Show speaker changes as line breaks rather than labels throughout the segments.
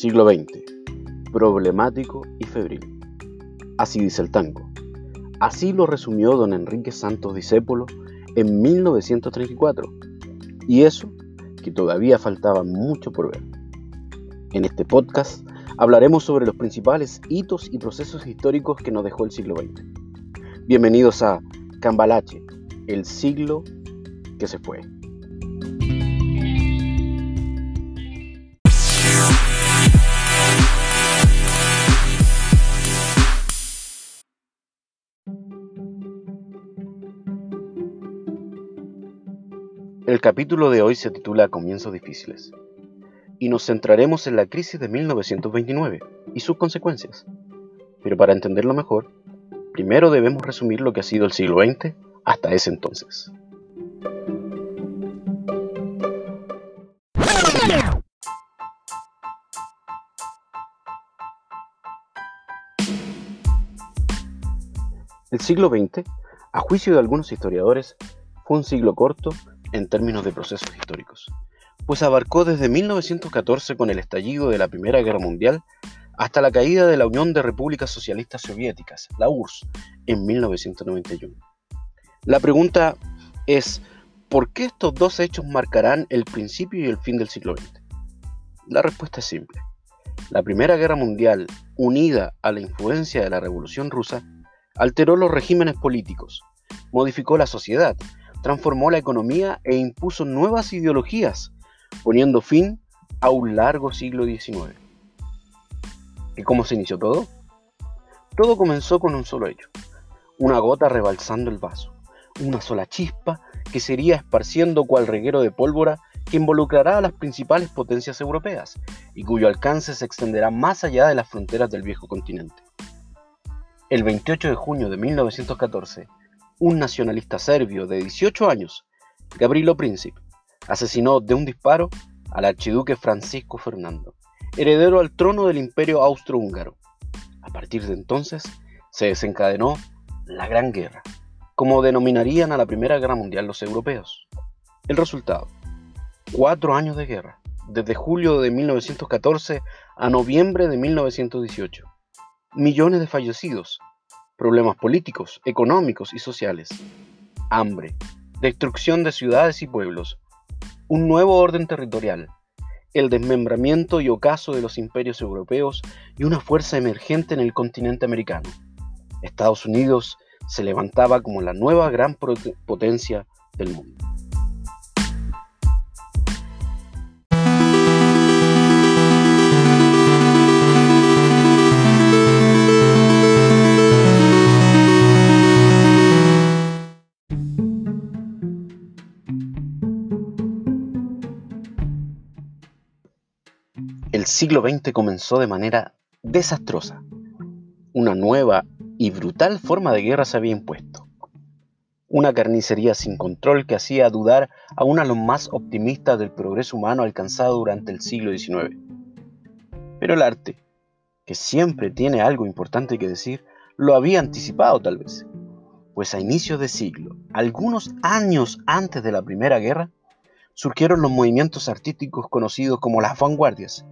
Siglo XX. Problemático y febril. Así dice el tango. Así lo resumió don Enrique Santos Discépolo en 1934. Y eso que todavía faltaba mucho por ver. En este podcast hablaremos sobre los principales hitos y procesos históricos que nos dejó el siglo XX. Bienvenidos a Cambalache, el siglo que se fue. El capítulo de hoy se titula Comienzos difíciles y nos centraremos en la crisis de 1929 y sus consecuencias. Pero para entenderlo mejor, primero debemos resumir lo que ha sido el siglo XX hasta ese entonces. El siglo XX, a juicio de algunos historiadores, fue un siglo corto en términos de procesos históricos, pues abarcó desde 1914 con el estallido de la Primera Guerra Mundial hasta la caída de la Unión de Repúblicas Socialistas Soviéticas, la URSS, en 1991. La pregunta es, ¿por qué estos dos hechos marcarán el principio y el fin del siglo XX? La respuesta es simple. La Primera Guerra Mundial, unida a la influencia de la Revolución Rusa, alteró los regímenes políticos, modificó la sociedad transformó la economía e impuso nuevas ideologías, poniendo fin a un largo siglo XIX. ¿Y cómo se inició todo? Todo comenzó con un solo hecho, una gota rebalsando el vaso, una sola chispa que sería esparciendo cual reguero de pólvora que involucrará a las principales potencias europeas y cuyo alcance se extenderá más allá de las fronteras del viejo continente. El 28 de junio de 1914, un nacionalista serbio de 18 años, Gabrilo Princip, asesinó de un disparo al archiduque Francisco Fernando, heredero al trono del imperio austrohúngaro. A partir de entonces se desencadenó la Gran Guerra, como denominarían a la Primera Guerra Mundial los europeos. El resultado, cuatro años de guerra, desde julio de 1914 a noviembre de 1918. Millones de fallecidos, problemas políticos, económicos y sociales, hambre, destrucción de ciudades y pueblos, un nuevo orden territorial, el desmembramiento y ocaso de los imperios europeos y una fuerza emergente en el continente americano. Estados Unidos se levantaba como la nueva gran potencia del mundo. Siglo XX comenzó de manera desastrosa. Una nueva y brutal forma de guerra se había impuesto. Una carnicería sin control que hacía dudar aún a los más optimistas del progreso humano alcanzado durante el siglo XIX. Pero el arte, que siempre tiene algo importante que decir, lo había anticipado tal vez. Pues a inicios de siglo, algunos años antes de la Primera Guerra, surgieron los movimientos artísticos conocidos como las vanguardias,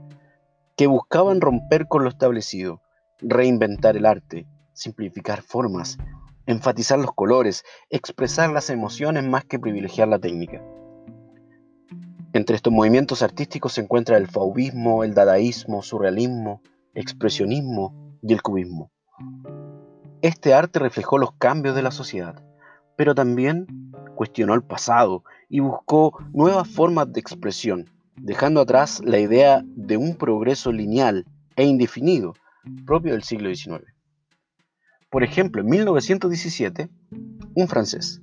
que buscaban romper con lo establecido, reinventar el arte, simplificar formas, enfatizar los colores, expresar las emociones más que privilegiar la técnica. Entre estos movimientos artísticos se encuentra el fauvismo, el dadaísmo, surrealismo, expresionismo y el cubismo. Este arte reflejó los cambios de la sociedad, pero también cuestionó el pasado y buscó nuevas formas de expresión, dejando atrás la idea de un progreso lineal e indefinido propio del siglo XIX. Por ejemplo, en 1917, un francés,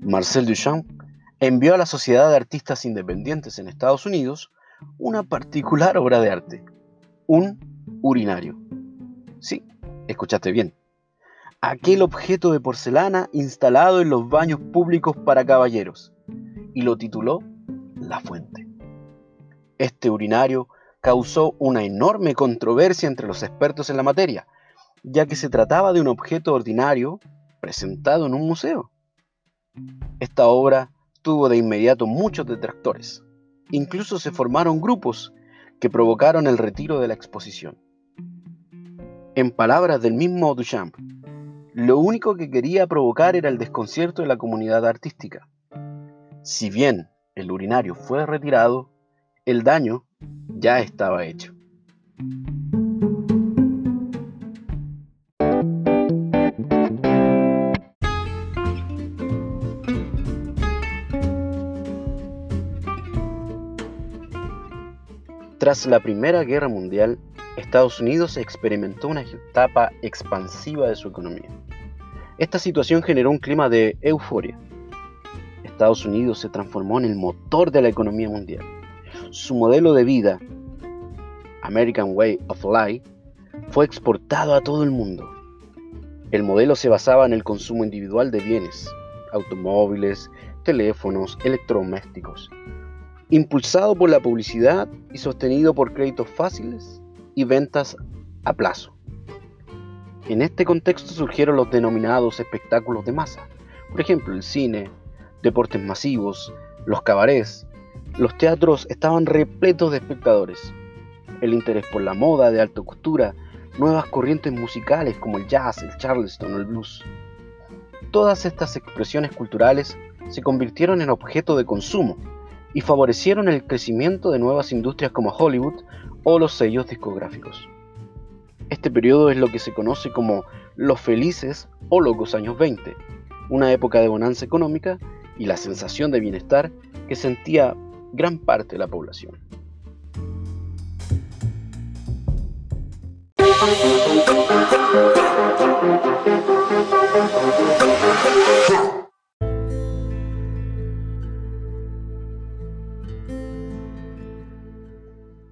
Marcel Duchamp, envió a la Sociedad de Artistas Independientes en Estados Unidos una particular obra de arte, un urinario. Sí, escuchaste bien. Aquel objeto de porcelana instalado en los baños públicos para caballeros, y lo tituló La Fuente. Este urinario causó una enorme controversia entre los expertos en la materia, ya que se trataba de un objeto ordinario presentado en un museo. Esta obra tuvo de inmediato muchos detractores. Incluso se formaron grupos que provocaron el retiro de la exposición. En palabras del mismo Duchamp, lo único que quería provocar era el desconcierto de la comunidad artística. Si bien el urinario fue retirado, el daño ya estaba hecho. Tras la Primera Guerra Mundial, Estados Unidos experimentó una etapa expansiva de su economía. Esta situación generó un clima de euforia. Estados Unidos se transformó en el motor de la economía mundial. Su modelo de vida, American Way of Life, fue exportado a todo el mundo. El modelo se basaba en el consumo individual de bienes, automóviles, teléfonos, electrodomésticos, impulsado por la publicidad y sostenido por créditos fáciles y ventas a plazo. En este contexto surgieron los denominados espectáculos de masa, por ejemplo el cine, deportes masivos, los cabarets, los teatros estaban repletos de espectadores. El interés por la moda de alta costura, nuevas corrientes musicales como el jazz, el charleston o el blues. Todas estas expresiones culturales se convirtieron en objeto de consumo y favorecieron el crecimiento de nuevas industrias como Hollywood o los sellos discográficos. Este periodo es lo que se conoce como los felices o locos años 20, una época de bonanza económica y la sensación de bienestar que sentía gran parte de la población.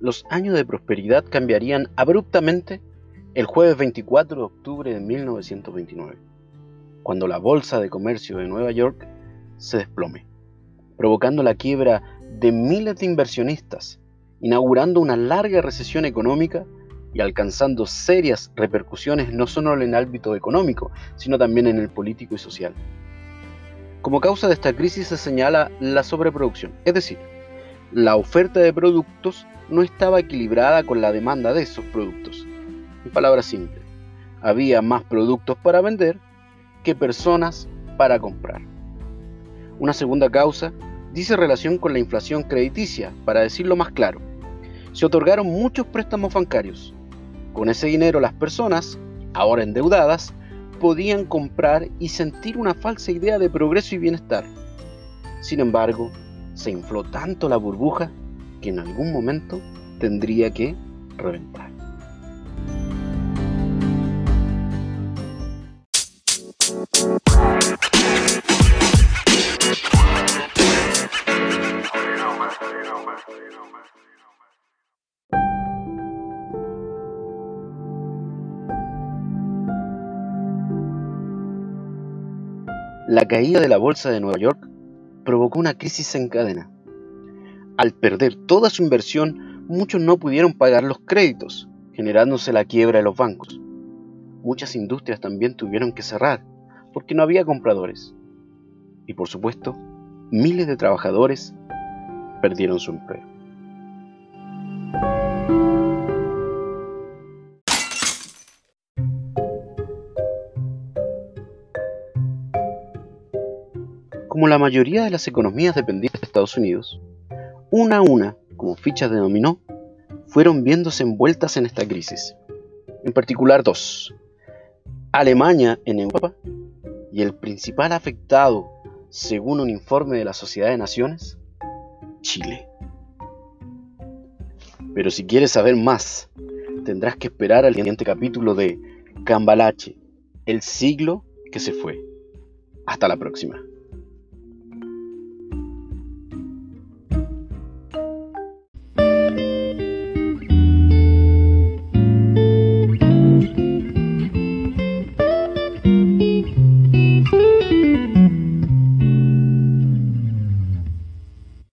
Los años de prosperidad cambiarían abruptamente el jueves 24 de octubre de 1929, cuando la Bolsa de Comercio de Nueva York se desplome, provocando la quiebra de miles de inversionistas, inaugurando una larga recesión económica y alcanzando serias repercusiones no solo en el ámbito económico, sino también en el político y social. Como causa de esta crisis se señala la sobreproducción, es decir, la oferta de productos no estaba equilibrada con la demanda de esos productos. En palabras simples, había más productos para vender que personas para comprar. Una segunda causa dice relación con la inflación crediticia, para decirlo más claro. Se otorgaron muchos préstamos bancarios. Con ese dinero las personas, ahora endeudadas, podían comprar y sentir una falsa idea de progreso y bienestar. Sin embargo, se infló tanto la burbuja que en algún momento tendría que reventar. La caída de la bolsa de Nueva York provocó una crisis en cadena. Al perder toda su inversión, muchos no pudieron pagar los créditos, generándose la quiebra de los bancos. Muchas industrias también tuvieron que cerrar porque no había compradores. Y por supuesto, miles de trabajadores perdieron su empleo. Como la mayoría de las economías dependientes de Estados Unidos, una a una, como fichas de dominó, fueron viéndose envueltas en esta crisis. En particular dos. Alemania en Europa y el principal afectado, según un informe de la Sociedad de Naciones, Chile. Pero si quieres saber más, tendrás que esperar al siguiente capítulo de Cambalache, el siglo que se fue. Hasta la próxima.